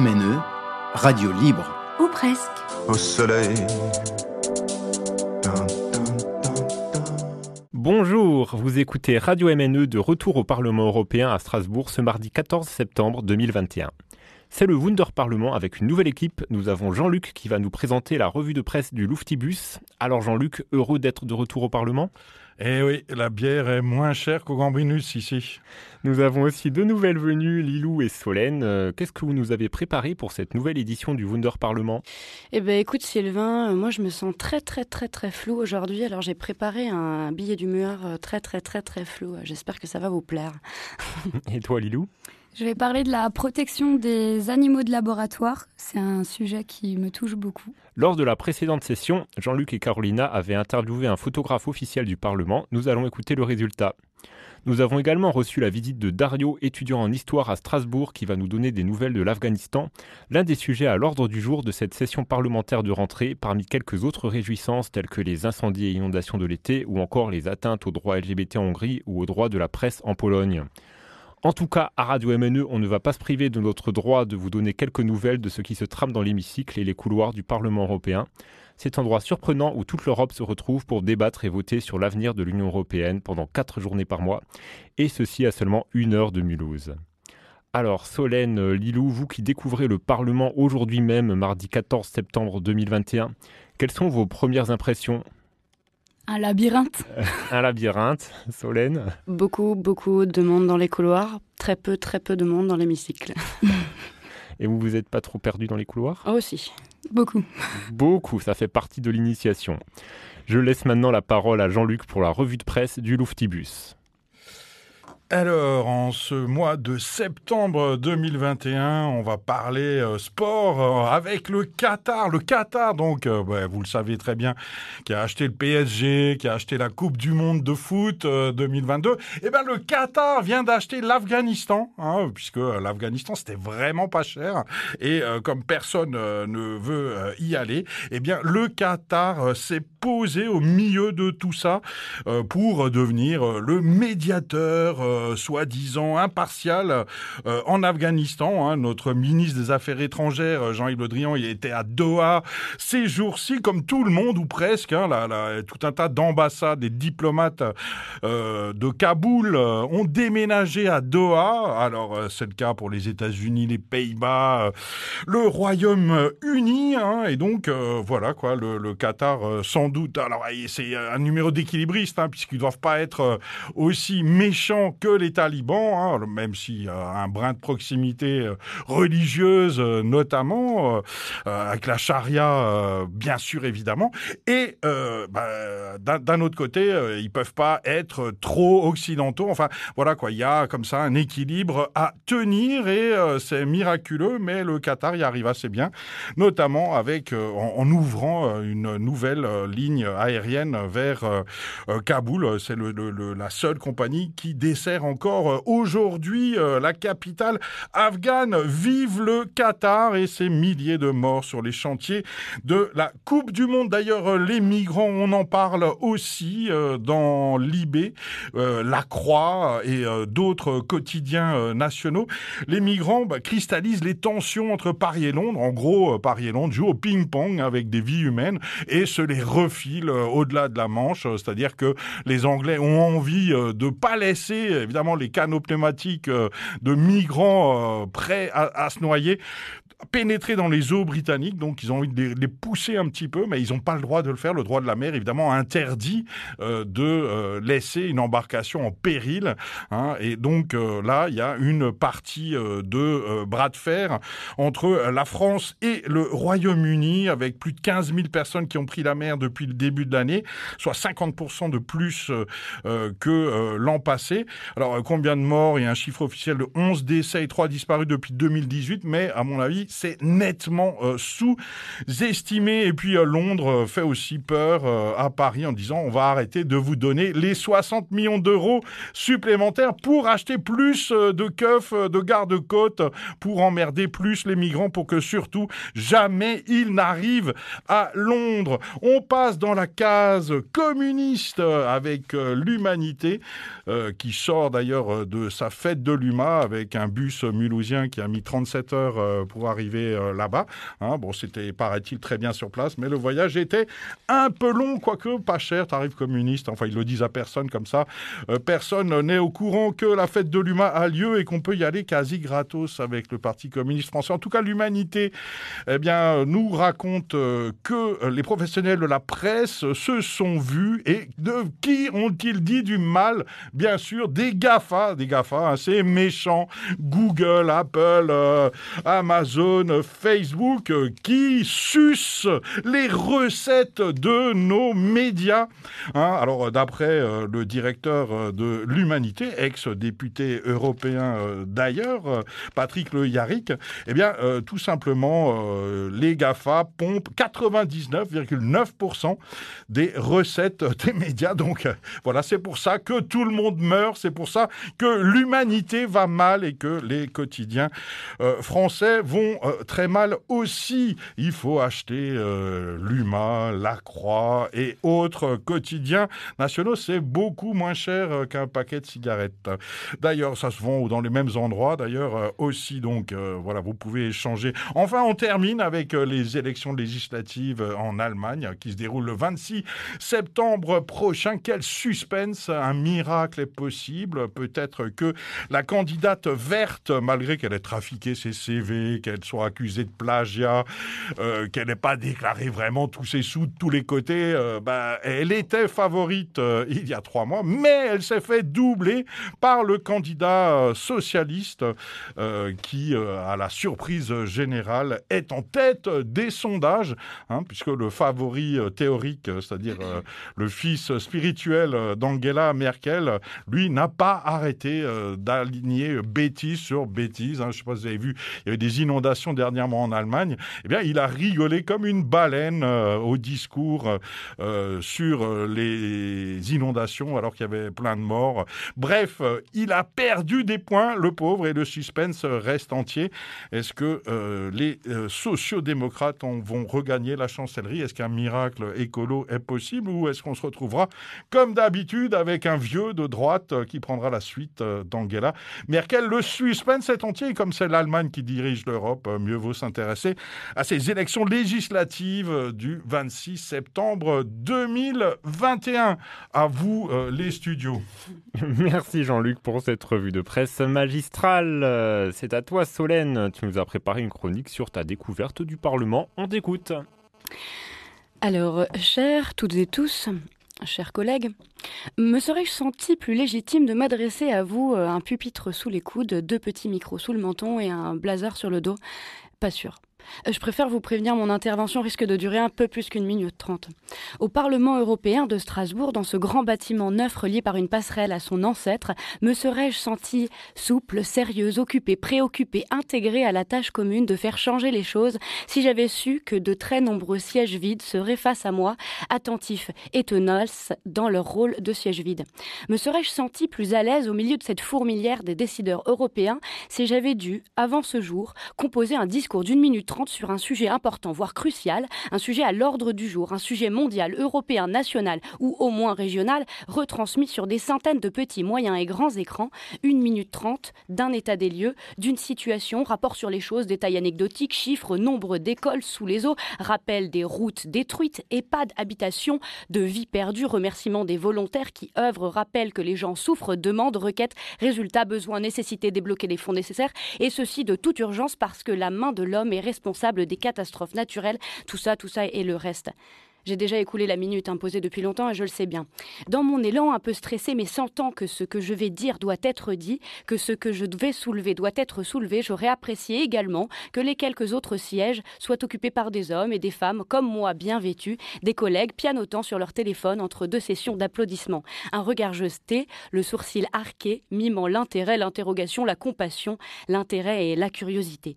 MNE, radio libre. Ou presque. Au soleil. Bonjour, vous écoutez Radio MNE de retour au Parlement européen à Strasbourg ce mardi 14 septembre 2021. C'est le Wunder Parlement avec une nouvelle équipe. Nous avons Jean-Luc qui va nous présenter la revue de presse du Louftibus. Alors Jean-Luc, heureux d'être de retour au Parlement? Eh oui, la bière est moins chère qu'au Gambrinus ici. Nous avons aussi deux nouvelles venues, Lilou et Solène. Euh, qu'est-ce que vous nous avez préparé pour cette nouvelle édition du Wunder Parlement Eh ben écoute Sylvain, euh, moi je me sens très très très très flou aujourd'hui. Alors j'ai préparé un billet d'humeur euh, très très très très flou. J'espère que ça va vous plaire. et toi Lilou? Je vais parler de la protection des animaux de laboratoire. C'est un sujet qui me touche beaucoup. Lors de la précédente session, Jean-Luc et Carolina avaient interviewé un photographe officiel du Parlement. Nous allons écouter le résultat. Nous avons également reçu la visite de Dario, étudiant en histoire à Strasbourg, qui va nous donner des nouvelles de l'Afghanistan, l'un des sujets à l'ordre du jour de cette session parlementaire de rentrée, parmi quelques autres réjouissances telles que les incendies et inondations de l'été, ou encore les atteintes aux droits LGBT en Hongrie ou aux droits de la presse en Pologne. En tout cas, à Radio MNE, on ne va pas se priver de notre droit de vous donner quelques nouvelles de ce qui se trame dans l'hémicycle et les couloirs du Parlement européen. Cet endroit surprenant où toute l'Europe se retrouve pour débattre et voter sur l'avenir de l'Union européenne pendant quatre journées par mois, et ceci à seulement une heure de Mulhouse. Alors, Solène, Lilou, vous qui découvrez le Parlement aujourd'hui même, mardi 14 septembre 2021, quelles sont vos premières impressions? Un labyrinthe. un labyrinthe, Solène. Beaucoup, beaucoup de monde dans les couloirs, très peu, très peu de monde dans l'hémicycle. Et vous, vous n'êtes pas trop perdu dans les couloirs? Oh, Aussi. Beaucoup. Beaucoup, ça fait partie de l'initiation. Je laisse maintenant la parole à Jean-Luc pour la revue de presse du Louftibus. Alors, en ce mois de septembre 2021, on va parler euh, sport euh, avec le Qatar. Le Qatar, donc, euh, vous le savez très bien, qui a acheté le PSG, qui a acheté la Coupe du Monde de foot 2022. Eh ben, le Qatar vient d'acheter l'Afghanistan, hein, puisque l'Afghanistan, c'était vraiment pas cher. Et comme personne ne veut y aller, eh bien, le Qatar s'est posé au milieu de tout ça pour devenir le médiateur euh, soi-disant impartial euh, en Afghanistan. Hein. Notre ministre des Affaires étrangères, euh, Jean-Yves Le Drian, il était à Doha ces jours-ci, comme tout le monde ou presque. Hein, tout un tas d'ambassades et diplomates de Kaboul ont déménagé à Doha. Alors c'est le cas pour les États-Unis, les Pays-Bas, le Royaume-Uni, hein. et donc voilà quoi, le, Qatar sans doute. Alors c'est un numéro d'équilibriste, puisqu'ils doivent pas être aussi méchants que les talibans, hein, même y a un brin de proximité euh, religieuse euh, notamment, euh, avec la charia bien sûr évidemment, et bah, d'un autre côté, ils peuvent pas être trop occidentaux. Enfin voilà quoi, il y a comme ça un équilibre à tenir et c'est miraculeux, mais le Qatar y arrive assez bien, notamment avec en, ouvrant une nouvelle ligne aérienne vers Kaboul. C'est la seule compagnie qui dessert encore euh, aujourd'hui euh, la capitale afghane. Vive le Qatar et ses milliers de morts sur les chantiers de la Coupe du Monde. D'ailleurs, euh, les migrants, on en parle aussi dans Libé, La Croix et d'autres quotidiens nationaux. Les migrants bah, cristallisent les tensions entre Paris et Londres. En gros, Paris et Londres jouent au ping-pong avec des vies humaines et se les refilent au-delà de la Manche. C'est-à-dire que les Anglais ont envie de pas laisser évidemment les canaux pneumatiques euh, de migrants euh, prêts à, se noyer pénétrer dans les eaux britanniques, donc ils ont envie de les, pousser un petit peu, mais ils n'ont pas le droit de le faire. Le droit de la mer, évidemment, interdit euh, de laisser une embarcation en péril. Hein. et donc là, il y a une partie de bras de fer entre la France et le Royaume-Uni, avec plus de 15 000 personnes qui ont pris la mer depuis le début de l'année, soit 50% de plus que l'an passé. Alors, euh, combien de morts? Il y a un chiffre officiel de 11 décès et 3 disparus depuis 2018, mais à mon avis, c'est nettement euh, sous-estimé. Et puis, euh, Londres fait aussi peur à Paris en disant on va arrêter de vous donner les 60 millions d'euros supplémentaires pour acheter plus de keufs, de garde-côtes, pour emmerder plus les migrants, pour que surtout jamais ils n'arrivent à Londres. On passe dans la case communiste avec l'humanité qui sort d'ailleurs euh, de sa fête de l'UMA avec un bus mulhousien qui a mis 37 heures euh, pour arriver arriver là-bas. Hein. bon, c'était, paraît-il, très bien sur place, mais le voyage était un peu long, quoique pas cher, tarif communiste. Enfin, ils le disent à personne comme ça. personne n'est au courant que la fête de l'humain a lieu et qu'on peut y aller quasi gratos avec le Parti communiste français. En tout cas, l'humanité, eh bien, nous raconte que les professionnels de la presse se sont vus et de qui ont-ils dit du mal? Bien sûr, des GAFA, des GAFA assez méchants, Google, Apple, euh, Amazon, Facebook, euh, qui sucent les recettes de nos médias. Hein, alors, d'après euh, le directeur de l'Humanité, ex-député européen d'ailleurs, Patrick Le Yarrick, eh bien, tout simplement, les GAFA pompent 99,9% des recettes des médias. Donc, voilà, c'est pour ça que tout le monde meurt, c'est pour ça que l'humanité va mal et que les quotidiens euh, français vont euh, très mal aussi. Il faut acheter euh, l'Huma, La Croix et autres quotidiens nationaux. C'est beaucoup moins cher qu'un paquet de cigarettes. D'ailleurs, ça se vend dans les mêmes endroits. D'ailleurs, aussi, donc, voilà, vous pouvez échanger. Enfin, on termine avec les élections législatives en Allemagne qui se déroulent le 26 septembre prochain. Quel suspense, un miracle est possible. Peut-être que la candidate verte, malgré qu'elle ait trafiqué ses CV, qu'elle soit accusée de plagiat, euh, qu'elle n'ait pas déclaré vraiment tous ses sous de tous les côtés, euh, bah, elle était favorite euh, il y a trois mois, mais elle s'est fait doubler par le candidat socialiste qui, à la surprise générale, est en tête des sondages, hein, puisque le favori théorique, c'est-à-dire le fils spirituel d'Angela Merkel, lui n'a pas arrêté euh, d'aligner bêtise sur bêtise. Hein. Je ne sais pas si vous avez vu, il y avait des inondations dernièrement en Allemagne. Eh bien, il a rigolé comme une baleine euh, au discours euh, sur les inondations alors qu'il y avait plein de morts. Bref, il a perdu des points, le pauvre, et le suspense reste entier. Est-ce que les sociodémocrates vont regagner la chancellerie? Est-ce qu'un miracle écolo est possible? Ou est-ce qu'on se retrouvera comme d'habitude avec un vieux de droite euh, qui prendra la suite euh, d'Angela Merkel? Le suspense est entier, comme c'est l'Allemagne qui dirige l'Europe, euh, mieux vaut s'intéresser à ces élections législatives du 26 septembre 2021. À vous, les studios. Merci Jean-Luc pour cette revue de presse magistrale. C'est à toi Solène, tu nous as préparé une chronique sur ta découverte du Parlement. On t'écoute. Alors, chers toutes et tous, chers collègues, me serais-je senti plus légitime de m'adresser à vous, euh, un pupitre sous les coudes, deux petits micros sous le menton et un blazer sur le dos? Pas sûr. Euh, je préfère vous prévenir, mon intervention risque de durer un peu plus qu'une minute trente. Au Parlement européen de Strasbourg, dans ce grand bâtiment neuf relié par une passerelle à son ancêtre, me serais-je senti souple, sérieuse, occupée, préoccupée, intégrée à la tâche commune de faire changer les choses si j'avais su que de très nombreux sièges vides seraient face à moi, attentifs et tenaces dans leur rôle de siège vide Me serais-je senti plus à l'aise au milieu de cette fourmilière des décideurs européens si j'avais dû, avant ce jour, composer un discours d'une minute sur un sujet important, voire crucial, un sujet à l'ordre du jour, un sujet mondial, européen, national ou au moins régional, retransmis sur des centaines de petits, moyens et grands écrans, une minute trente d'un état des lieux, d'une situation, rapport sur les choses, détails anecdotiques, chiffres, nombre d'écoles sous les eaux, rappel des routes détruites, EHPAD, habitations, de vies perdues, remerciements des volontaires qui œuvrent, rappel que les gens souffrent, demandent, requêtes, résultats, besoins, nécessité, débloquer les fonds nécessaires, et ceci de toute urgence parce que la main de l'homme est responsable responsable des catastrophes naturelles, tout ça, tout ça et le reste. J'ai déjà écoulé la minute imposée depuis longtemps et je le sais bien. Dans mon élan un peu stressé, mais sentant que ce que je vais dire doit être dit, que ce que je vais soulever doit être soulevé, j'aurais apprécié également que les quelques autres sièges soient occupés par des hommes et des femmes comme moi bien vêtus, des collègues pianotant sur leur téléphone entre deux sessions d'applaudissements. Un regard jeté, le sourcil arqué, mimant l'intérêt, l'interrogation, la compassion, l'intérêt et la curiosité.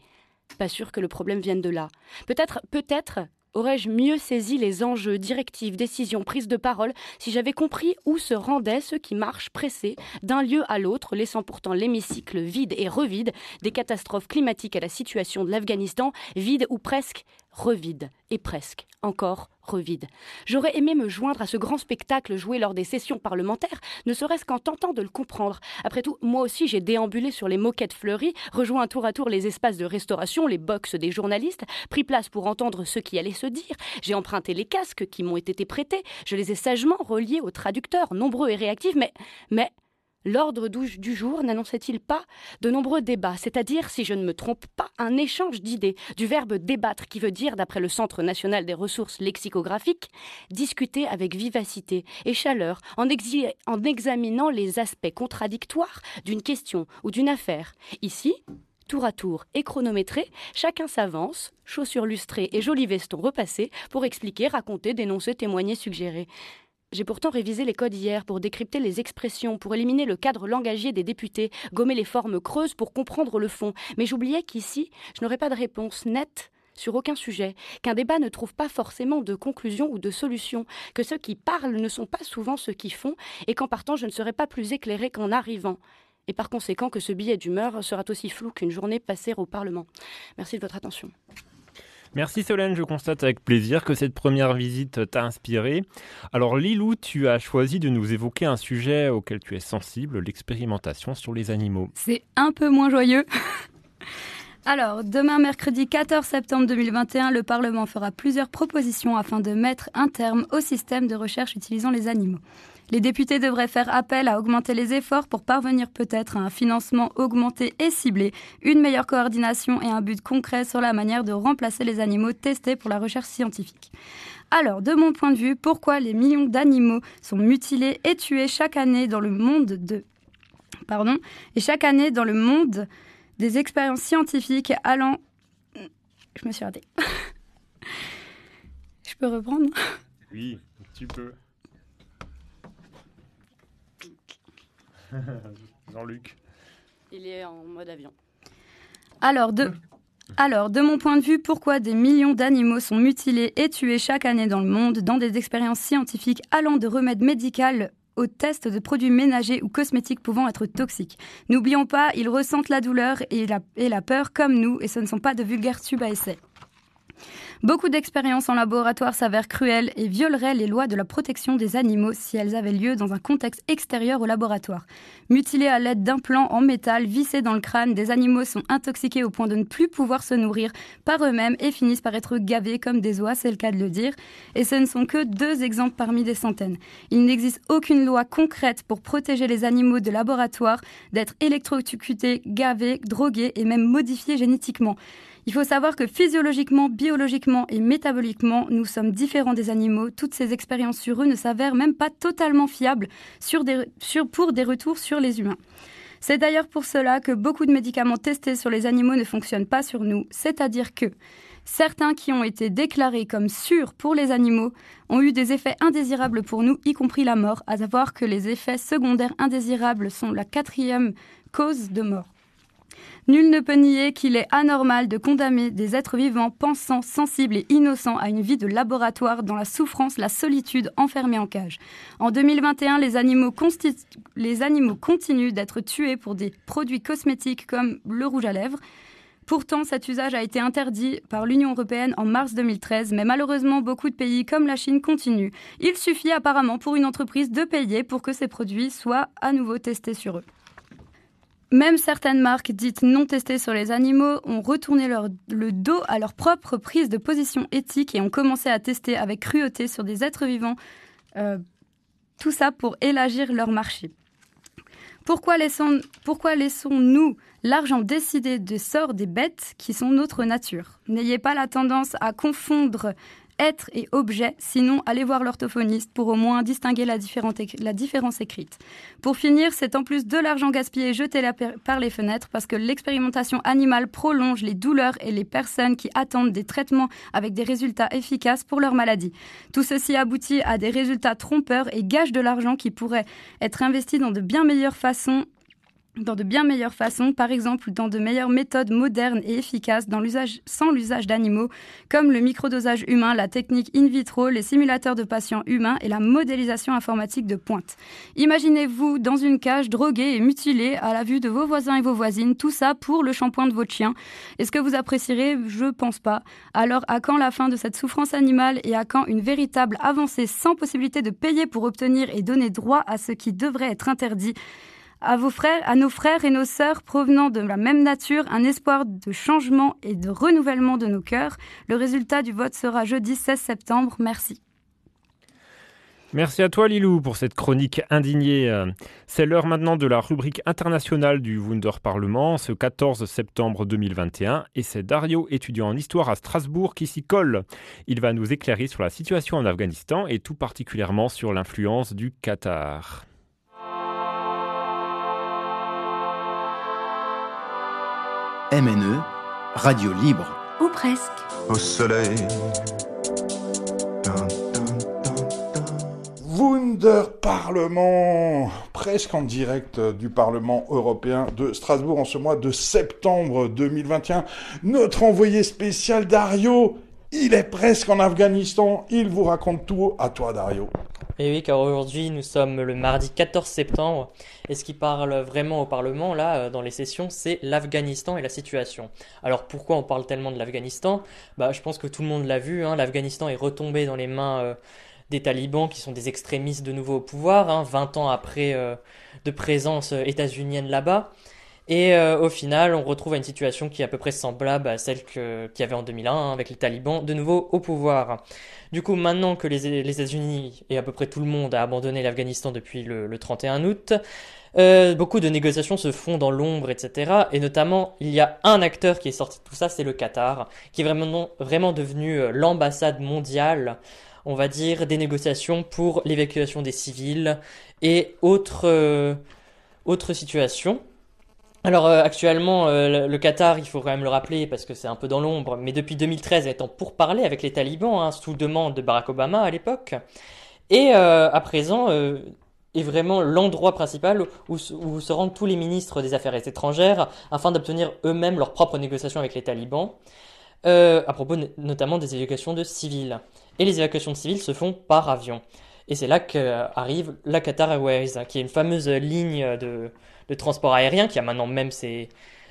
Pas sûr que le problème vienne de là. Peut-être, peut-être aurais-je mieux saisi les enjeux, directives, décisions, prises de parole si j'avais compris où se rendaient ceux qui marchent pressés d'un lieu à l'autre, laissant pourtant l'hémicycle vide et revide, des catastrophes climatiques à la situation de l'Afghanistan, vide ou presque revide, et presque, encore revide. J'aurais aimé me joindre à ce grand spectacle joué lors des sessions parlementaires, ne serait-ce qu'en tentant de le comprendre. Après tout, moi aussi j'ai déambulé sur les moquettes fleuries, rejoint tour à tour les espaces de restauration, les box des journalistes, pris place pour entendre ce qui allait se dire. J'ai emprunté les casques qui m'ont été prêtés, je les ai sagement reliés aux traducteurs, nombreux et réactifs, mais. mais L'ordre du jour n'annonçait-il pas de nombreux débats, c'est-à-dire, si je ne me trompe pas, un échange d'idées, du verbe débattre qui veut dire, d'après le Centre national des ressources lexicographiques, discuter avec vivacité et chaleur en, examinant les aspects contradictoires d'une question ou d'une affaire. Ici, tour à tour et chronométré, chacun s'avance, chaussures lustrées et joli veston repassé, pour expliquer, raconter, dénoncer, témoigner, suggérer. J'ai pourtant révisé les codes hier pour décrypter les expressions, pour éliminer le cadre langagier des députés, gommer les formes creuses pour comprendre le fond. Mais j'oubliais qu'ici, je n'aurais pas de réponse nette sur aucun sujet, qu'un débat ne trouve pas forcément de conclusion ou de solution, que ceux qui parlent ne sont pas souvent ceux qui font, et qu'en partant je ne serai pas plus éclairé qu'en arrivant. Et par conséquent que ce billet d'humeur sera aussi flou qu'une journée passée au Parlement. Merci de votre attention. Merci Solène, je constate avec plaisir que cette première visite t'a inspiré. Alors Lilou, tu as choisi de nous évoquer un sujet auquel tu es sensible, l'expérimentation sur les animaux. C'est un peu moins joyeux. Alors, demain mercredi 14 septembre 2021, le Parlement fera plusieurs propositions afin de mettre un terme au système de recherche utilisant les animaux. Les députés devraient faire appel à augmenter les efforts pour parvenir peut-être à un financement augmenté et ciblé, une meilleure coordination et un but concret sur la manière de remplacer les animaux testés pour la recherche scientifique. Alors, de mon point de vue, pourquoi les millions d'animaux sont mutilés et tués chaque année dans le monde de... Pardon, et chaque année dans le monde des expériences scientifiques allant... Je me suis ratée. Je peux reprendre? Oui, tu peux. Jean-Luc. Il est en mode avion. Alors de, alors, de mon point de vue, pourquoi des millions d'animaux sont mutilés et tués chaque année dans le monde dans des expériences scientifiques allant de remèdes médicaux aux tests de produits ménagers ou cosmétiques pouvant être toxiques? N'oublions pas, ils ressentent la douleur et la, et la peur comme nous, et ce ne sont pas de vulgaires tubes à essai. Beaucoup d'expériences en laboratoire s'avèrent cruelles et violeraient les lois de la protection des animaux si elles avaient lieu dans un contexte extérieur au laboratoire. Mutilés à l'aide d'implants en métal vissés dans le crâne, des animaux sont intoxiqués au point de ne plus pouvoir se nourrir par eux-mêmes et finissent par être gavés comme des oies, c'est le cas de le dire. Et ce ne sont que deux exemples parmi des centaines. Il n'existe aucune loi concrète pour protéger les animaux de laboratoire d'être électrocutés, gavés, drogués et même modifiés génétiquement. Il faut savoir que physiologiquement, biologiquement et métaboliquement, nous sommes différents des animaux. Toutes ces expériences sur eux ne s'avèrent même pas totalement fiables pour des retours sur les humains. C'est d'ailleurs pour cela que beaucoup de médicaments testés sur les animaux ne fonctionnent pas sur nous, c'est-à-dire que certains qui ont été déclarés comme sûrs pour les animaux ont eu des effets indésirables pour nous, y compris la mort, à savoir que les effets secondaires indésirables sont la quatrième cause de mort. Nul ne peut nier qu'il est anormal de condamner des êtres vivants, pensants, sensibles et innocents à une vie de laboratoire dans la souffrance, la solitude, enfermés en cage. En 2021, les animaux, les animaux continuent d'être tués pour des produits cosmétiques comme le rouge à lèvres. Pourtant, cet usage a été interdit par l'Union européenne en mars 2013, mais malheureusement, beaucoup de pays comme la Chine continuent. Il suffit apparemment pour une entreprise de payer pour que ces produits soient à nouveau testés sur eux. Même certaines marques dites non testées sur les animaux ont retourné le dos à leur propre prise de position éthique et ont commencé à tester avec cruauté sur des êtres vivants. Euh, tout ça pour élargir leur marché. Pourquoi laissons-nous pourquoi laissons l'argent décider des sorts des bêtes qui sont notre nature? N'ayez pas la tendance à confondre être et objet, sinon allez voir l'orthophoniste pour au moins distinguer la, différence écrite. Pour finir, c'est en plus de l'argent gaspillé jeté par les fenêtres parce que l'expérimentation animale prolonge les douleurs et les personnes qui attendent des traitements avec des résultats efficaces pour leur maladie. Tout ceci aboutit à des résultats trompeurs et gâche de l'argent qui pourrait être investi dans de bien meilleures façons dans de bien meilleures façons, par exemple dans de meilleures méthodes modernes et efficaces dans sans l'usage d'animaux, comme le microdosage humain, la technique in vitro, les simulateurs de patients humains et la modélisation informatique de pointe. Imaginez-vous dans une cage droguée et mutilée à la vue de vos voisins et vos voisines, tout ça pour le shampoing de votre chien. Est-ce que vous apprécierez? Je pense pas. Alors à quand la fin de cette souffrance animale et à quand une véritable avancée sans possibilité de payer pour obtenir et donner droit à ce qui devrait être interdit? À vos frères, à nos frères et nos sœurs provenant de la même nature, un espoir de changement et de renouvellement de nos cœurs. Le résultat du vote sera jeudi 16 septembre. Merci. Merci à toi Lilou pour cette chronique indignée. C'est l'heure maintenant de la rubrique internationale du Wunder Parlement, ce 14 septembre 2021, et c'est Dario, étudiant en histoire à Strasbourg, qui s'y colle. Il va nous éclairer sur la situation en Afghanistan et tout particulièrement sur l'influence du Qatar. MNE, radio libre. Ou presque. Au soleil. Wunder Parlement, presque en direct du Parlement européen de Strasbourg en ce mois de septembre 2021. Notre envoyé spécial Dario, il est presque en Afghanistan. Il vous raconte tout à toi Dario. Et oui, car aujourd'hui nous sommes le mardi 14 septembre, et ce qui parle vraiment au Parlement, là, euh, dans les sessions, c'est l'Afghanistan et la situation. Alors pourquoi on parle tellement de l'Afghanistan? Bah je pense que tout le monde l'a vu, hein, l'Afghanistan est retombé dans les mains euh, des talibans qui sont des extrémistes de nouveau au pouvoir, hein, 20 ans après euh, de présence états-unienne là-bas. Et euh, au final, on retrouve une situation qui est à peu près semblable à celle qu'il y avait en 2001 hein, avec les talibans de nouveau au pouvoir. Du coup, maintenant que les, les États-Unis et à peu près tout le monde a abandonné l'Afghanistan depuis le, le, 31 août, euh, beaucoup de négociations se font dans l'ombre, etc. Et notamment, il y a un acteur qui est sorti de tout ça, c'est le Qatar, qui est vraiment, vraiment devenu euh, l'ambassade mondiale on va dire, des négociations pour l'évacuation des civils et autres, euh, autres situations. Alors euh, actuellement, euh, le Qatar, il faut quand même le rappeler parce que c'est un peu dans l'ombre, mais depuis 2013, étant pour parler avec les talibans, hein, sous demande de Barack Obama à l'époque, et euh, à présent est vraiment l'endroit principal où, se rendent tous les ministres des Affaires étrangères afin d'obtenir eux-mêmes leurs propres négociations avec les talibans, à propos notamment des évacuations de civils. Et les évacuations de civils se font par avion. Et c'est là qu'arrive la Qatar Airways, qui est une fameuse ligne de, de transport aérien qui a maintenant même ses,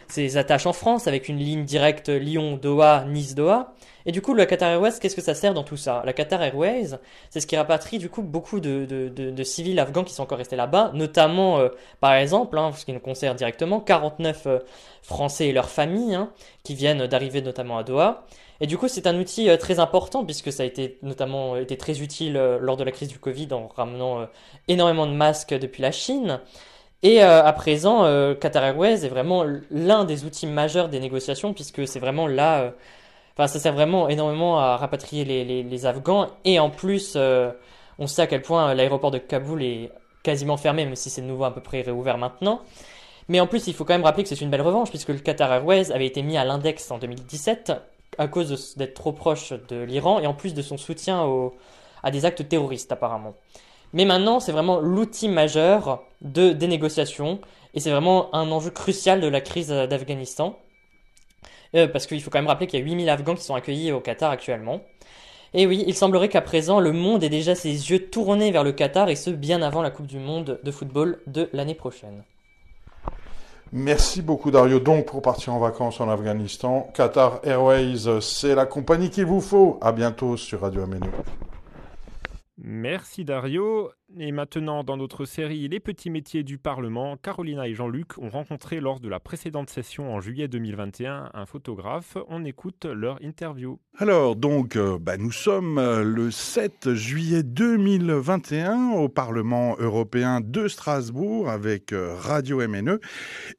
ses attaches en France avec une ligne directe Lyon-Doha, Nice-Doha. Et du coup, la Qatar Airways, qu'est-ce que ça sert dans tout ça? La Qatar Airways, c'est ce qui rapatrie du coup beaucoup de, de, de, civils afghans qui sont encore restés là-bas, notamment, euh, par exemple, hein, ce qui nous concerne directement, 49 euh, Français et leurs familles hein, qui viennent d'arriver notamment à Doha. Et du coup, c'est un outil euh, très important puisque ça a été notamment été très utile lors de la crise du Covid en ramenant énormément de masques depuis la Chine. Et euh, à présent, euh, Qatar Airways est vraiment l'un des outils majeurs des négociations puisque c'est vraiment là, euh, enfin ça sert vraiment énormément à rapatrier les, Afghans et en plus, on sait à quel point l'aéroport de Kaboul est quasiment fermé, même si c'est de nouveau à peu près réouvert maintenant. Mais en plus, il faut quand même rappeler que c'est une belle revanche puisque le Qatar Airways avait été mis à l'index en 2017 à cause d'être trop proche de l'Iran et en plus de son soutien à des actes terroristes apparemment. Mais maintenant, c'est vraiment l'outil majeur de, des négociations et c'est vraiment un enjeu crucial de la crise d'Afghanistan. Euh, parce qu'il faut quand même rappeler qu'il y a 8000 Afghans qui sont accueillis au Qatar actuellement. Et oui, il semblerait qu'à présent, le monde ait déjà ses yeux tournés vers le Qatar et ce, bien avant la Coupe du Monde de football de l'année prochaine. Merci beaucoup Dario. Donc pour partir en vacances en Afghanistan, Qatar Airways, c'est la compagnie qu'il vous faut. À bientôt sur Radio Ameno. Merci Dario. Et maintenant, dans notre série Les petits métiers du Parlement, Carolina et Jean-Luc ont rencontré lors de la précédente session en juillet 2021 un photographe. On écoute leur interview. Alors, donc, euh, bah, nous sommes euh, le 7 juillet 2021 au Parlement européen de Strasbourg avec euh, Radio MNE.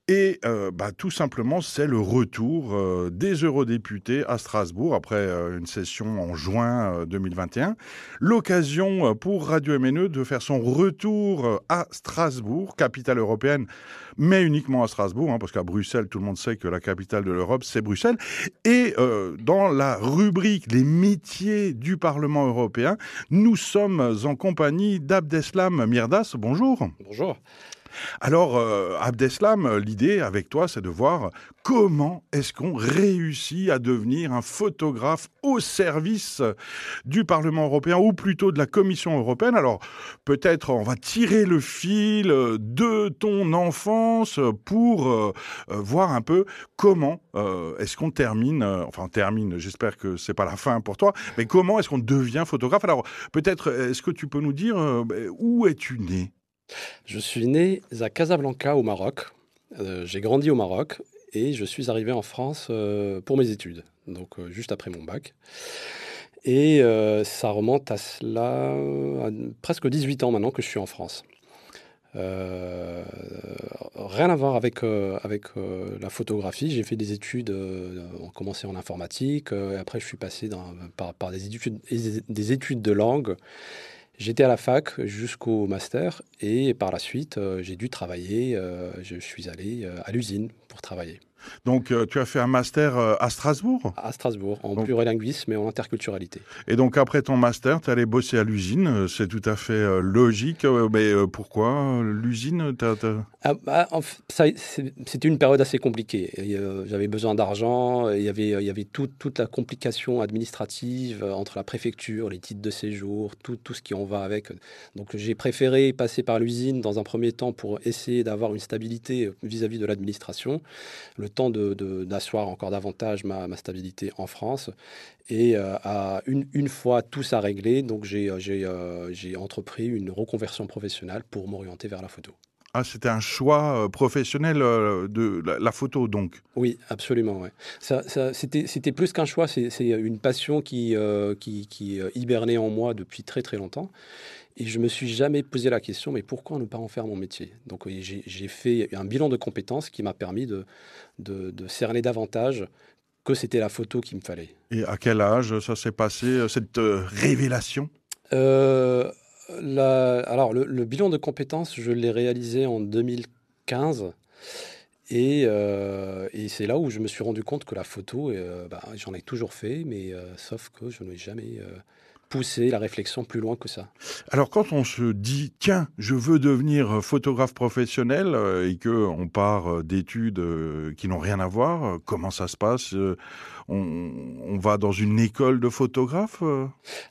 Et bah, tout simplement, c'est le retour des eurodéputés à Strasbourg après une session en juin 2021. L'occasion pour Radio MNE de faire son retour à Strasbourg, capitale européenne, mais uniquement à Strasbourg, hein, parce qu'à Bruxelles, tout le monde sait que la capitale de l'Europe, c'est Bruxelles. Et euh, dans la rubrique des métiers du Parlement européen, nous sommes en compagnie d'Abdeslam Mirdas. Bonjour. Bonjour. Alors, euh, Abdeslam, l'idée avec toi, c'est de voir comment est-ce qu'on réussit à devenir un photographe au service du Parlement européen ou plutôt de la Commission européenne. Alors, peut-être on va tirer le fil de ton enfance pour voir un peu comment est-ce qu'on termine, enfin termine, j'espère que c'est pas la fin pour toi, mais comment est-ce qu'on devient photographe? Alors, peut-être, est-ce que tu peux nous dire ben, où es-tu né? Je suis né à Casablanca au Maroc. Euh, j'ai grandi au Maroc et je suis arrivé en France euh, pour mes études, donc euh, juste après mon bac. Et ça remonte à cela, à presque 18 ans maintenant que je suis en France. Rien à voir avec, avec la photographie. J'ai fait des études, on commencé en informatique, et après je suis passé par, par des, études, des études de langue. J'étais à la fac jusqu'au master et par la suite, euh, j'ai dû travailler. Euh, je suis allé euh, à l'usine pour travailler. Donc, euh, tu as fait un master euh, à Strasbourg? À Strasbourg, en plurilinguisme et en interculturalité. Et donc, après ton master, tu es allé bosser à l'usine. Euh, c'est tout à fait logique. Mais pourquoi l'usine ah, bah, C'était une période assez compliquée. J'avais besoin d'argent. Il y avait, il y avait toute la complication administrative entre la préfecture, les titres de séjour, tout, tout ce qui en va avec. Donc, j'ai préféré passer par l'usine dans un premier temps pour essayer d'avoir une stabilité vis-à-vis -vis de l'administration. Le temps d'asseoir encore davantage ma, stabilité en France. Et euh, à une, une, fois tout ça réglé, donc j'ai euh, euh, entrepris une reconversion professionnelle pour m'orienter vers la photo. Ah, c'était un choix professionnel de la, photo, donc Oui, absolument. Ouais. Ça, c'était plus qu'un choix, c'est une passion qui, qui, qui, hibernait en moi depuis très très longtemps. Et je me suis jamais posé la question, mais pourquoi ne pas en faire mon métier? Donc j'ai fait un bilan de compétences qui m'a permis de, de, cerner davantage que c'était la photo qu'il me fallait. Et à quel âge ça s'est passé, euh, cette euh, révélation? Euh, Alors, le, bilan de compétences, je l'ai réalisé en 2015. Et, et c'est là où je me suis rendu compte que la photo, bah, j'en ai toujours fait, mais sauf que je n'ai jamais pousser la réflexion plus loin que ça. Alors quand on se dit tiens je veux devenir photographe professionnel euh, et que on part euh, d'études euh, qui n'ont rien à voir, comment ça se passe on, va dans une école de photographe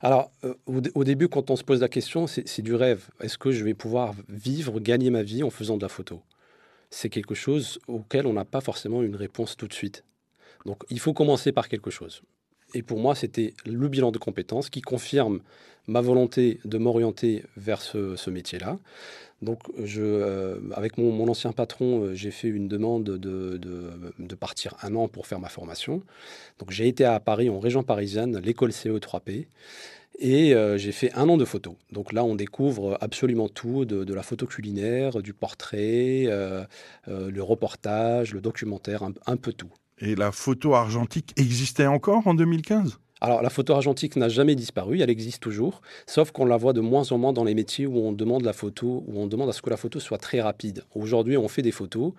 Alors au, début quand on se pose la question c'est du rêve. Est-ce que je vais pouvoir vivre, gagner ma vie en faisant de la photo? C'est quelque chose auquel on n'a pas forcément une réponse tout de suite. Donc il faut commencer par quelque chose. Et pour moi, c'était le bilan de compétences qui confirme ma volonté de m'orienter vers ce, métier-là. Donc, euh, avec mon, ancien patron, euh, j'ai fait une demande de, de, partir un an pour faire ma formation. Donc, j'ai été à Paris, en région parisienne, l'école CE3P. Et euh, j'ai fait un an de photo. Donc là, on découvre absolument tout, de, la photo culinaire, du portrait, le reportage, le documentaire, un peu tout. Et la photo argentique existait encore en 2015 alors la photo argentique n'a jamais disparu, elle existe toujours, sauf qu'on la voit de moins en moins dans les métiers où on demande la photo, où on demande à ce que la photo soit très rapide. Aujourd'hui, on fait des photos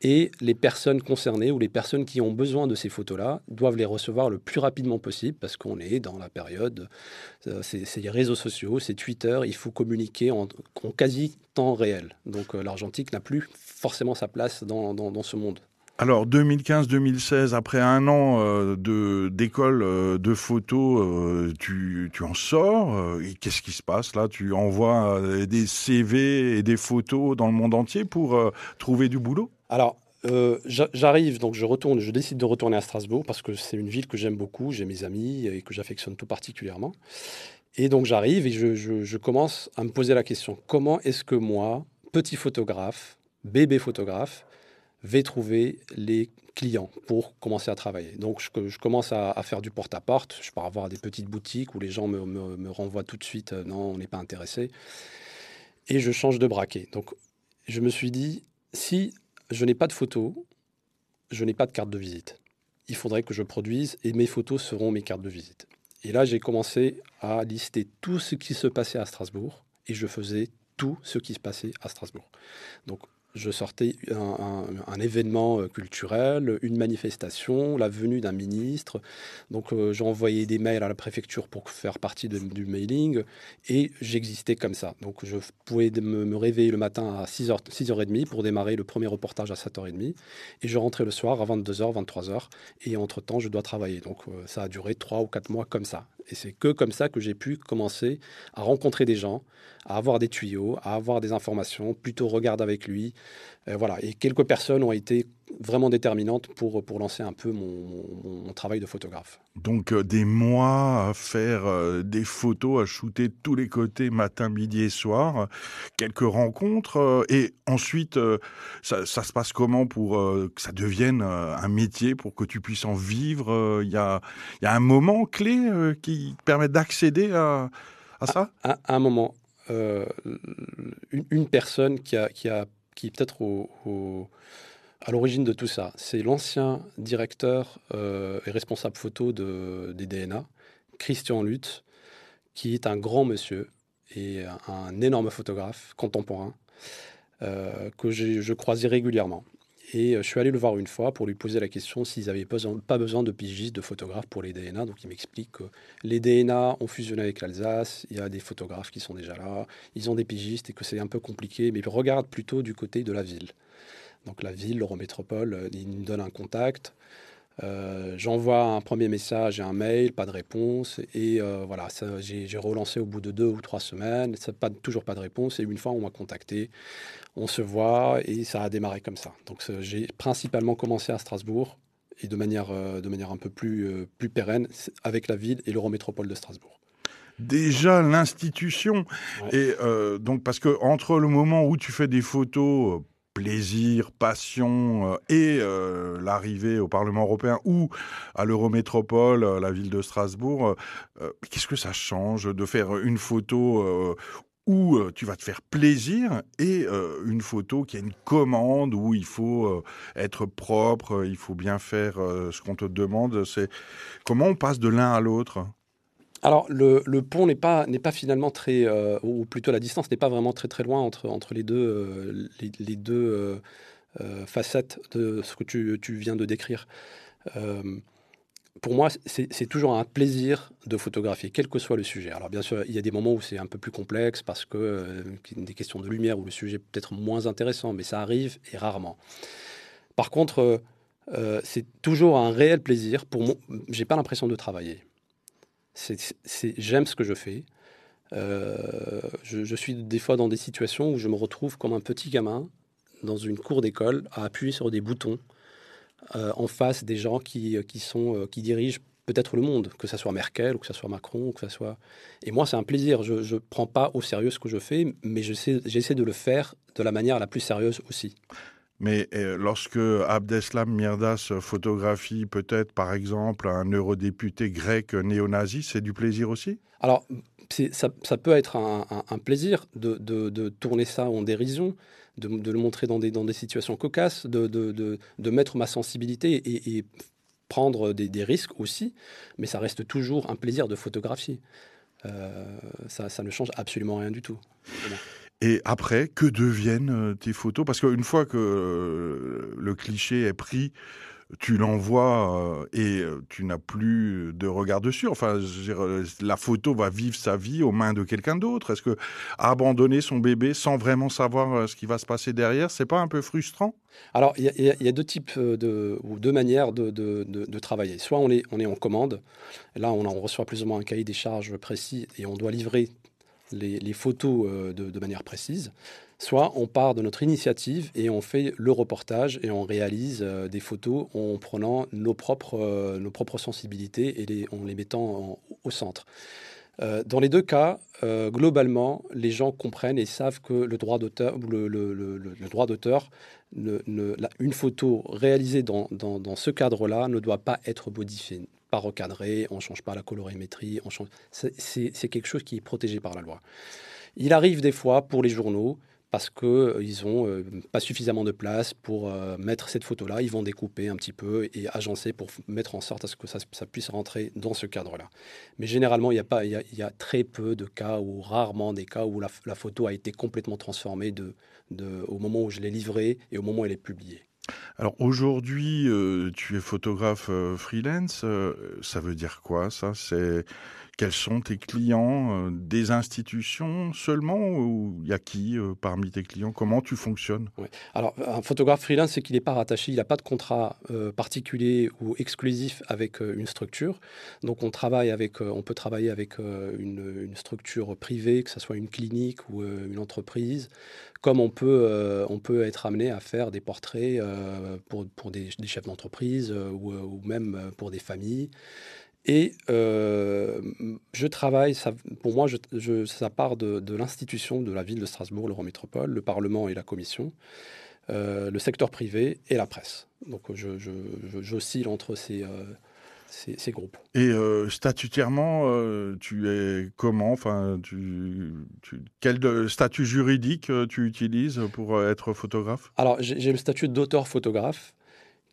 et les personnes concernées ou les personnes qui ont besoin de ces photos-là doivent les recevoir le plus rapidement possible parce qu'on est dans la période, euh, c'est réseaux sociaux, c'est Twitter, il faut communiquer en, quasi temps réel. Donc euh, l'argentique n'a plus forcément sa place dans ce monde. Alors 2015-2016, après un an euh, de d'école euh, de photo, euh, tu, en sors. qu'est-ce qui se passe là? Tu envoies des CV et des photos dans le monde entier pour trouver du boulot? Alors j'arrive, donc je retourne, je décide de retourner à Strasbourg parce que c'est une ville que j'aime beaucoup, j'ai mes amis et que j'affectionne tout particulièrement. Et donc j'arrive et je commence à me poser la question comment est-ce que moi, petit photographe, bébé photographe, vais trouver les clients pour commencer à travailler. Donc, je, commence à, faire du porte-à-porte. Je pars voir des petites boutiques où les gens me, renvoient tout de suite euh, non, on n'est pas intéressé. Et je change de braquet. Donc, je me suis dit si je n'ai pas de photos, je n'ai pas de carte de visite. Il faudrait que je produise et mes photos seront mes cartes de visite. Et là, j'ai commencé à lister tout ce qui se passait à Strasbourg et je faisais tout ce qui se passait à Strasbourg. Donc, je sortais un, événement euh, culturel, une manifestation, la venue d'un ministre. Donc euh, j'ai envoyé des mails à la préfecture pour faire partie du mailing et j'existais comme ça. Donc je pouvais me, réveiller le matin à 6h, 6h30 pour démarrer le premier reportage à 7h30 et je rentrais le soir à 22h, 23h et entre-temps je dois travailler. Donc euh, ça a duré 3 ou 4 mois comme ça. Et c'est que comme ça que j'ai pu commencer à rencontrer des gens, à avoir des tuyaux, à avoir des informations, plutôt regarde avec lui. Euh, voilà. Et quelques personnes ont été vraiment déterminantes pour, pour lancer un peu mon, mon, travail de photographe. Donc euh, des mois à faire euh, des photos, à shooter de tous les côtés, matin, midi et soir, quelques rencontres, et ensuite ça, ça, se passe comment pour que ça devienne un métier, pour que tu puisses en vivre Il y, a, y a un moment clé qui permet d'accéder à, à ça? À, un moment. Une, une, personne qui a, qui a qui est peut-être à l'origine de tout ça. C'est l'ancien directeur euh, et responsable photo de, des DNA, Christian Luth, qui est un grand monsieur et un énorme photographe contemporain euh, que je croisais régulièrement. Et euh, je suis allé le voir une fois pour lui poser la question s'ils n'avaient pas besoin de pigistes, de photographes pour les DNA. Donc il m'explique que les DNA ont fusionné avec l'Alsace, il y a des photographes qui sont déjà là, ils ont des pigistes et que c'est un peu compliqué, mais regarde plutôt du côté de la ville. Donc la ville, l'Eurométropole, euh, il me donne un contact. Euh, j'envoie un premier message et un mail, pas de réponse. Et voilà, j'ai relancé au bout de deux ou trois semaines, ça, pas, toujours pas de réponse. Et une fois, on m'a contacté on se voit et ça a démarré comme ça. Donc j'ai principalement commencé à Strasbourg et de manière, euh, de manière un peu plus, euh, plus pérenne avec la ville et l'Eurométropole de Strasbourg. Déjà l'institution et euh, donc parce que entre le moment où tu fais des photos plaisir, passion et l'arrivée au Parlement européen ou à l'Eurométropole, la ville de Strasbourg, qu'est-ce que ça change de faire une photo où euh, tu vas te faire plaisir et euh, une photo qui a une commande où il faut euh, être propre, il faut bien faire ce qu'on te demande? C'est comment on passe de l'un à l'autre? Alors le, pont n'est pas n'est pas finalement très ou plutôt la distance n'est pas vraiment très très loin entre entre les deux les, deux facettes de ce que tu, tu viens de décrire pour moi, c'est toujours un plaisir de photographier, quel que soit le sujet. Alors bien sûr, il y a des moments où c'est un peu plus complexe parce que euh, des questions de lumière où le sujet est peut-être moins intéressant, mais ça arrive et rarement. Par contre, euh, euh, c'est toujours un réel plaisir. Pour moi, j'ai pas l'impression de travailler. J'aime ce que je fais. Je, je, suis des fois dans des situations où je me retrouve comme un petit gamin dans une cour d'école à appuyer sur des boutons euh, en face des gens qui, euh, qui, sont, euh, qui dirigent peut-être le monde, que ce soit Merkel ou que ce soit Macron, ou que ça soit... Et moi, c'est un plaisir. Je ne prends pas au sérieux ce que je fais, mais j'essaie de le faire de la manière la plus sérieuse aussi. Mais lorsque Abdeslam Mirdas photographie peut-être, par exemple, un eurodéputé grec néo-nazi, c'est du plaisir aussi? Alors, ça, peut être un, plaisir de, tourner ça en dérision, de, le montrer dans des, situations cocasses, de, mettre ma sensibilité et, prendre des, risques aussi, mais ça reste toujours un plaisir de photographier. Euh, ça, ne change absolument rien du tout. Et après, que deviennent euh, tes photos? Parce qu'une fois que euh, le cliché est pris, tu l'envoies euh, et tu n'as plus de regard dessus. Enfin, la photo va vivre sa vie aux mains de quelqu'un d'autre. Est-ce que abandonner son bébé sans vraiment savoir ce qui va se passer derrière, c'est pas un peu frustrant? Alors, il y, a deux types de, ou deux manières de, travailler. Soit on est, on est en commande. Là, on, reçoit plus ou moins un cahier des charges précis et on doit livrer les, photos de manière précise soit on part de notre initiative et on fait le reportage et on réalise euh, des photos en prenant nos propres, euh, sensibilités et les, en les mettant au centre. Euh, dans les deux cas, globalement, les gens comprennent et savent que le droit d'auteur, une photo réalisée dans ce cadre-là ne doit pas être modifiée, pas recadrée, on ne change pas la colorimétrie, c'est quelque chose qui est protégé par la loi. Il arrive des fois pour les journaux parce qu'ils n'ont pas suffisamment de place pour mettre cette photo-là. Ils vont découper un petit peu et agencer pour mettre en sorte à ce que ça, puisse rentrer dans ce cadre-là. Mais généralement, il y, a pas, il, y a, très peu de cas ou rarement des cas où la, photo a été complètement transformée de, au moment où je l'ai livrée et au moment où elle est publiée. Alors aujourd'hui, tu es photographe freelance. ça veut dire quoi ça? Quels sont tes clients euh, Des institutions seulement Ou il y a qui euh, parmi tes clients? Comment tu fonctionnes? Alors, un photographe freelance, c'est qu'il n'est pas rattaché, il n'a pas de contrat euh, particulier ou exclusif avec une structure. Donc, on, travaille avec, on peut travailler avec une, structure privée, que ce soit une clinique ou une entreprise, comme on peut, on peut être amené à faire des portraits pour, pour des, chefs d'entreprise ou, ou, même pour des familles. Et euh, je travaille, ça, pour moi, je, ça part de, l'institution de la ville de Strasbourg, l'Eurométropole, le Parlement et la Commission, euh, le secteur privé et la presse. Donc j'oscille entre ces, euh, ces, ces, groupes. Et statutairement, tu es comment? Enfin, tu, Quel statut juridique tu utilises pour être photographe? Alors j'ai le statut d'auteur photographe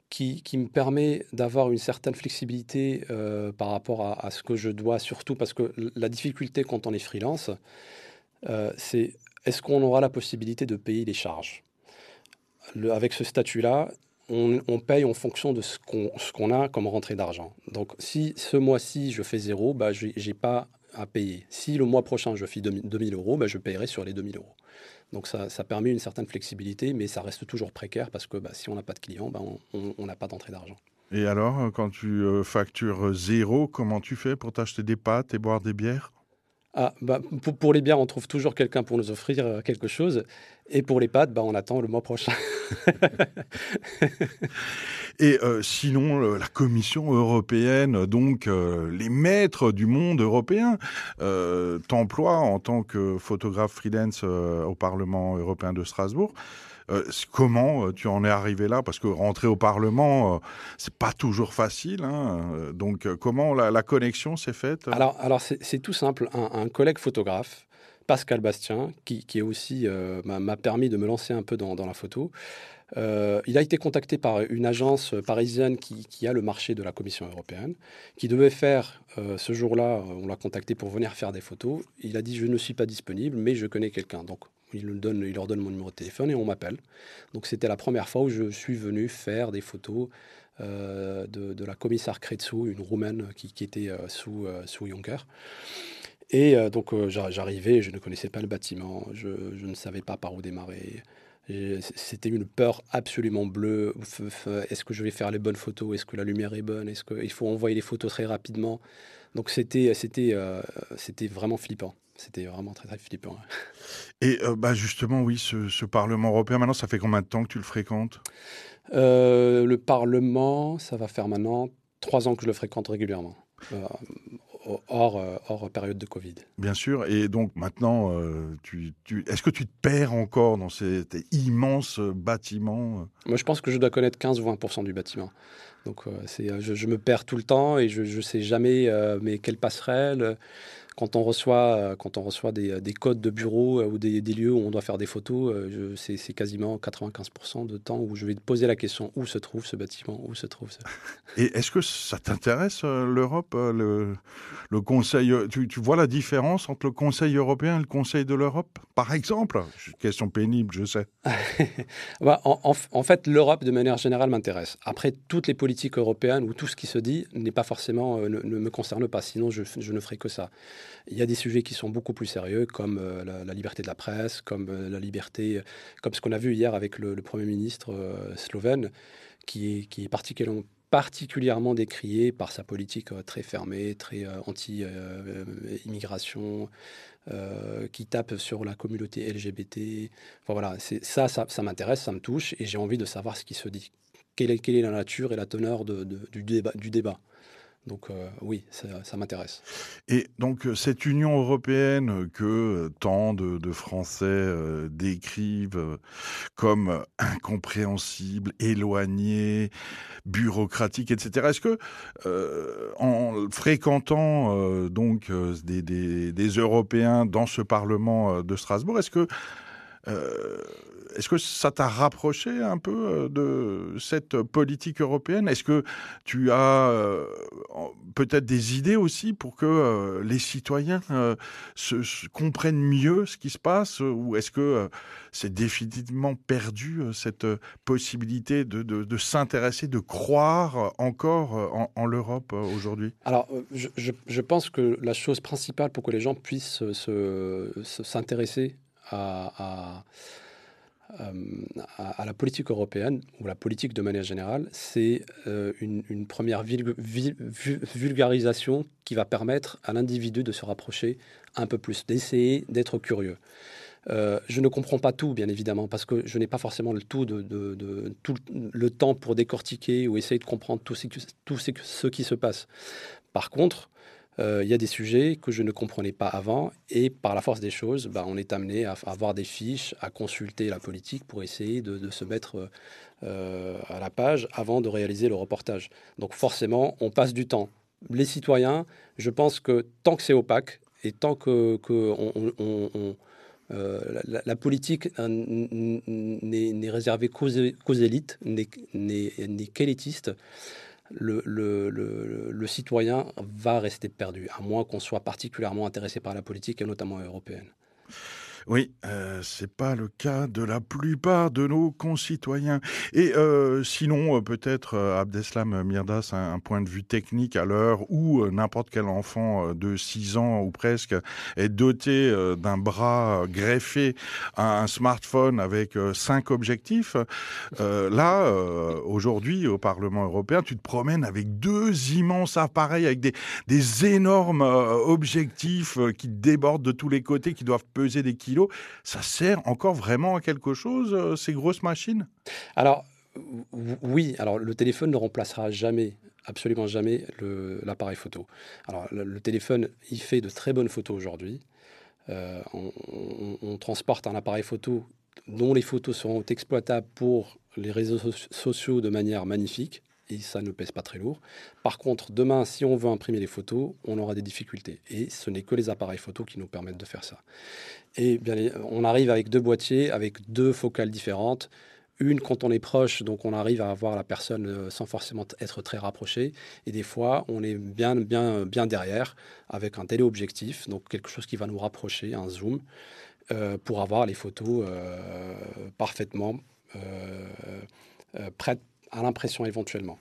qui, me permet d'avoir une certaine flexibilité euh, par rapport à, ce que je dois, surtout parce que la difficulté quand on est freelance, euh, c'est est-ce qu'on aura la possibilité de payer les charges? Avec ce statut-là, on, paye en fonction de ce qu'on a comme rentrée d'argent. Donc si ce mois-ci je fais zéro, bah, je n'ai pas à payer. Si le mois prochain je fais 2000 euros, bah, je paierai sur les 2000 euros. Donc ça, ça, permet une certaine flexibilité, mais ça reste toujours précaire parce que bah, si on n'a pas de clients, bah, on n'a pas d'entrée d'argent. Et alors, euh, quand tu euh, factures zéro, comment tu fais pour t'acheter des pâtes et boire des bières? Ah, bah, pour, les bières, on trouve toujours quelqu'un pour nous offrir euh, quelque chose. Et pour les pâtes, bah, on attend le mois prochain. et euh, sinon, la Commission européenne, donc euh, les maîtres du monde européen, t'emploient en tant que photographe freelance au Parlement européen de Strasbourg. Euh, comment euh, tu en es arrivé là? Parce que rentrer au Parlement, euh, c'est pas toujours facile. Hein. Donc, comment la, connexion s'est faite? Alors, alors c'est tout simple. Un, collègue photographe, Pascal Bastien, qui, est aussi m'a permis de me lancer un peu dans, la photo. il a été contacté par une agence parisienne qui, a le marché de la Commission européenne, qui devait faire ce jour-là, on l'a contacté pour venir faire des photos. Il a dit je ne suis pas disponible, mais je connais quelqu'un. Donc il, leur donne mon numéro de téléphone et on m'appelle. Donc c'était la première fois où je suis venu faire des photos euh, de, la commissaire Kretsu, une roumaine qui, était euh, sous, euh, sous Juncker. Et donc j'arrivais, je ne connaissais pas le bâtiment, je, ne savais pas par où démarrer. C'était une peur absolument bleue. Est-ce que je vais faire les bonnes photos? Est-ce que la lumière est bonne? Est-ce qu'il faut envoyer les photos très rapidement? Donc c'était c'était c'était vraiment flippant. C'était vraiment très, très flippant. Et euh, bah justement, oui, ce, Parlement européen, maintenant, ça fait combien de temps que tu le fréquentes? Euh, Le Parlement, ça va faire maintenant trois ans que je le fréquente régulièrement. Euh, hors, hors, période de Covid. Bien sûr. Et donc maintenant, tu, est-ce que tu te perds encore dans cet immense bâtiment Moi, je pense que je dois connaître 15 ou 20% du bâtiment. Donc, c'est, je, je, me perds tout le temps et je ne sais jamais mais quelle passerelle quand on reçoit, euh, quand on reçoit des, des codes de bureau euh, ou des, des, lieux où on doit faire des photos, euh, c'est quasiment 95% de temps où je vais poser la question où se trouve ce bâtiment, où se trouve ça. Et est-ce que ça t'intéresse l'Europe, le, le, Conseil tu, tu, vois la différence entre le Conseil européen et le Conseil de l'Europe, par exemple Question pénible, je sais. bah, en, en, fait, l'Europe, de manière générale, m'intéresse. Après, toutes les politiques européennes ou tout ce qui se dit n'est pas forcément ne, ne, me concerne pas. Sinon, je, je ne ferai que ça. Il y a des sujets qui sont beaucoup plus sérieux, comme euh, la, liberté de la presse, comme euh, la liberté, comme ce qu'on a vu hier avec le, Premier ministre euh, slovène, qui est, particulièrement décrié par sa politique très fermée, très anti-immigration, qui tape sur la communauté LGBT. Enfin, voilà, ça, ça, m'intéresse, ça me touche, et j'ai envie de savoir ce qui se dit. Quelle est, la nature et la teneur du débat donc euh, oui, ça, m'intéresse. Et donc euh, cette Union européenne que euh, tant de, Français décrivent comme incompréhensible, éloignée, bureaucratique, etc. Est-ce que en fréquentant donc des, des, Européens dans ce Parlement de Strasbourg, est-ce que est-ce que ça t'a rapproché un peu euh, de cette politique européenne? Est-ce que tu as euh, peut-être des idées aussi pour que euh, les citoyens comprennent mieux ce qui se passe? Ou est-ce que c'est définitivement perdu cette possibilité de, s'intéresser, de croire encore en, l'Europe aujourd'hui? Alors, je, pense que la chose principale pour que les gens puissent s'intéresser à à, la politique européenne, ou la politique de manière générale, c'est euh, une, première vulgarisation qui va permettre à l'individu de se rapprocher un peu plus, d'essayer d'être curieux. Euh, je ne comprends pas tout, bien évidemment, parce que je n'ai pas forcément le tout, le temps pour décortiquer ou essayer de comprendre tout ce qui se passe. Par contre, euh, il y a des sujets que je ne comprenais pas avant et par la force des choses, bah, on est amené à, avoir des fiches, à consulter la politique pour essayer de, se mettre euh, à la page avant de réaliser le reportage. Donc forcément, on passe du temps. Les citoyens, je pense que tant que c'est opaque et tant que, euh, la, politique n'est réservée qu'aux élites, n'est qu'élitiste, le, citoyen va rester perdu, à moins qu'on soit particulièrement intéressé par la politique, et notamment européenne. Oui, euh, c'est pas le cas de la plupart de nos concitoyens. Et euh, sinon, euh, peut-être euh, Abdeslam Mirdas a un point de vue technique à l'heure où n'importe quel enfant de 6 ans ou presque est doté d'un bras greffé à un smartphone avec cinq objectifs. là, aujourd'hui, au Parlement européen, tu te promènes avec deux immenses appareils avec des énormes objectifs qui débordent de tous les côtés, qui doivent peser des kilos ça sert encore vraiment à quelque chose, euh, ces grosses machines? Alors, oui, alors le téléphone ne remplacera jamais absolument jamais l'appareil photo. Alors le, téléphone, il fait de très bonnes photos aujourd'hui. Euh, on, transporte un appareil photo dont les photos seront exploitables pour les réseaux sociaux de manière magnifique et ça ne pèse pas très lourd. Par contre, demain, si on veut imprimer les photos, on aura des difficultés. Et ce n'est que les appareils photo qui nous permettent de faire ça. Et bien, on arrive avec deux boîtiers, avec deux focales différentes. Une quand on est proche, donc on arrive à voir la personne euh, sans forcément être très rapproché. Et des fois, on est bien, bien, bien derrière avec un téléobjectif, donc quelque chose qui va nous rapprocher, un zoom, euh, pour avoir les photos euh, parfaitement prêtes à l'impression éventuellement.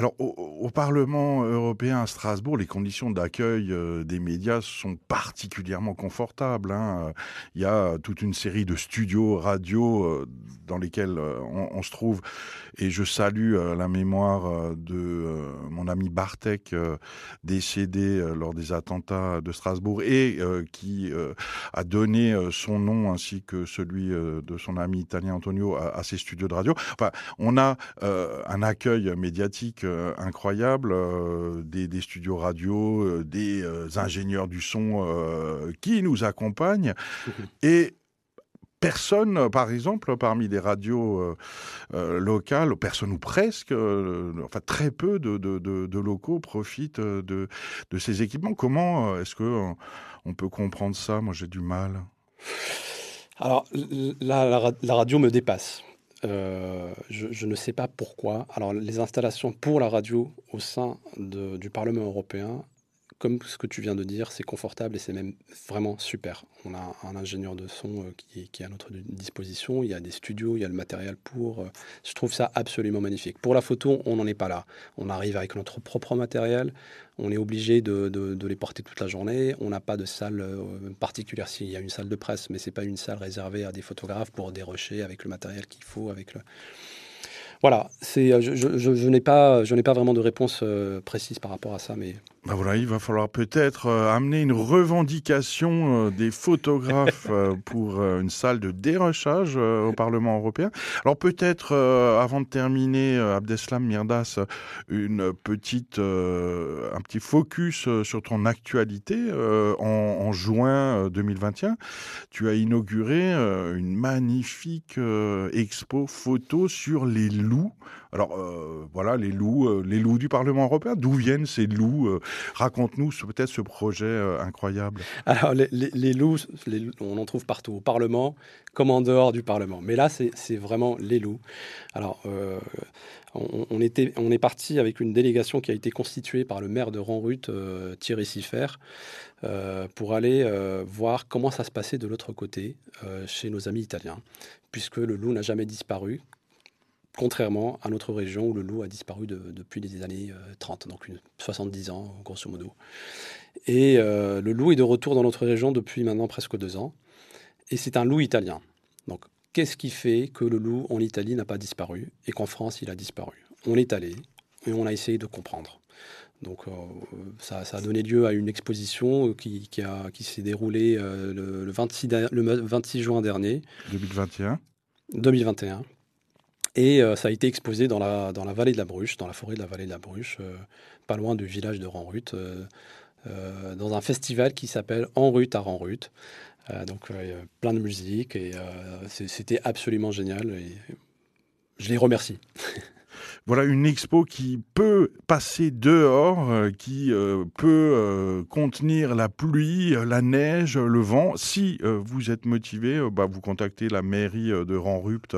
Alors, au, Parlement européen à Strasbourg, les conditions d'accueil euh, des médias sont particulièrement confortables. Hein. Il y a toute une série de studios radio euh, dans lesquels euh, on, se trouve. Et je salue la mémoire de mon ami Bartek, décédé lors des attentats de Strasbourg et qui a donné son nom ainsi que celui de son ami italien Antonio à, ces studios de radio. Enfin, on a un accueil médiatique euh, incroyable, euh, des, studios radio, euh, des ingénieurs du son qui nous accompagnent. Et personne, par exemple, parmi les radios locales, personne ou presque, enfin très peu de, locaux profitent de, ces équipements. Comment est-ce que on peut comprendre ça? Moi, j'ai du mal. Alors, la, radio me dépasse. Euh, je, ne sais pas pourquoi. Alors, les installations pour la radio au sein du Parlement européen, comme ce que tu viens de dire, c'est confortable et c'est même vraiment super. On a un ingénieur de son euh, qui, est à notre disposition, il y a des studios, il y a le matériel pour. Euh, je trouve ça absolument magnifique. Pour la photo, on n'en est pas là. On arrive avec notre propre matériel, on est obligé de, les porter toute la journée. On n'a pas de salle euh, particulière. S'il y a une salle de presse, mais c'est pas une salle réservée à des photographes pour dérocher avec le matériel qu'il faut, avec le. Voilà, je, n'ai pas, pas vraiment de réponse précise par rapport à ça, mais ben voilà, il va falloir peut-être euh, amener une revendication euh, des photographes euh, pour une salle de dérochage au Parlement européen. Alors peut-être, avant de terminer, Abdeslam Mirdas, une petite, un petit focus sur ton actualité. En, en, juin 2021, tu as inauguré une magnifique expo photo sur les loups Alors voilà, les loups, les loups du Parlement européen, d'où viennent ces loups Raconte-nous peut-être ce projet incroyable. Alors les, loups, on en trouve partout, au Parlement comme en dehors du Parlement. Mais là, c'est vraiment les loups. Alors on, est parti avec une délégation qui a été constituée par le maire de Ranrut, euh, Thierry Siffer, euh, pour aller euh, voir comment ça se passait de l'autre côté, chez nos amis italiens, puisque le loup n'a jamais disparu, contrairement à notre région où le loup a disparu depuis les années 30, donc une, 70 ans, grosso modo. Et le loup est de retour dans notre région depuis maintenant presque deux ans, et c'est un loup italien. Donc Qu'est-ce qui fait que le loup en Italie n'a pas disparu et qu'en France il a disparu? On est allé et on a essayé de comprendre. Donc euh, ça, a donné lieu à une exposition qui, qui s'est déroulée euh, le, 26, le 26 juin dernier. 2021 2021. Et euh, ça a été exposé dans la, dans la vallée de la Bruche, dans la forêt de la vallée de la Bruche, pas loin du village de Ranrut, dans un festival qui s'appelle Enrut à Ranrut. Euh, donc euh, plein de musique et euh, c'était absolument génial je les remercie. Voilà une expo qui peut passer dehors, qui peut contenir la pluie, la neige, le vent. Si vous êtes motivé, bah, vous contactez la mairie de Ranrupt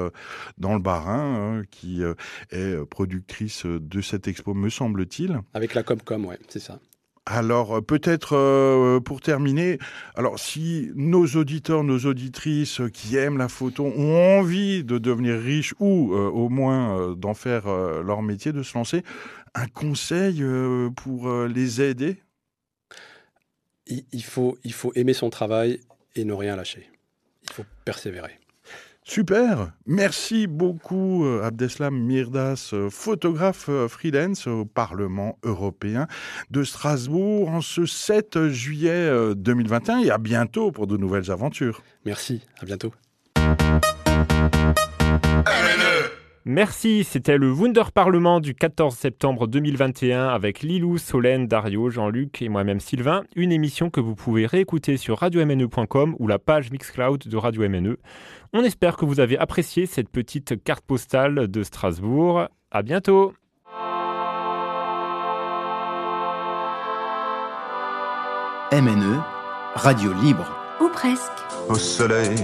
dans le Bas-Rhin, hein, qui est productrice de cette expo, me semble-t-il. Avec la Comcom, ouais, c'est ça. Alors euh, peut-être euh, pour terminer, alors si nos auditeurs, nos auditrices qui aiment la photo ont envie de devenir riches ou euh, au moins d'en faire leur métier, de se lancer, un conseil pour les aider? Il faut aimer son travail et ne rien lâcher. Il faut persévérer. Super, merci beaucoup euh, Abdeslam Mirdas, euh, photographe euh, freelance au Parlement européen de Strasbourg en ce 7 juillet 2021 et à bientôt pour de nouvelles aventures. Merci, à bientôt. Merci, c'était le Wunder Parlement du 14 septembre 2021 avec Lilou, Solène, Dario, Jean-Luc et moi-même Sylvain. Une émission que vous pouvez réécouter sur radiomne.com ou la page Mixcloud de Radio MNE. On espère que vous avez apprécié cette petite carte postale de Strasbourg. À bientôt! MNE, Radio Libre. Ou presque. Au soleil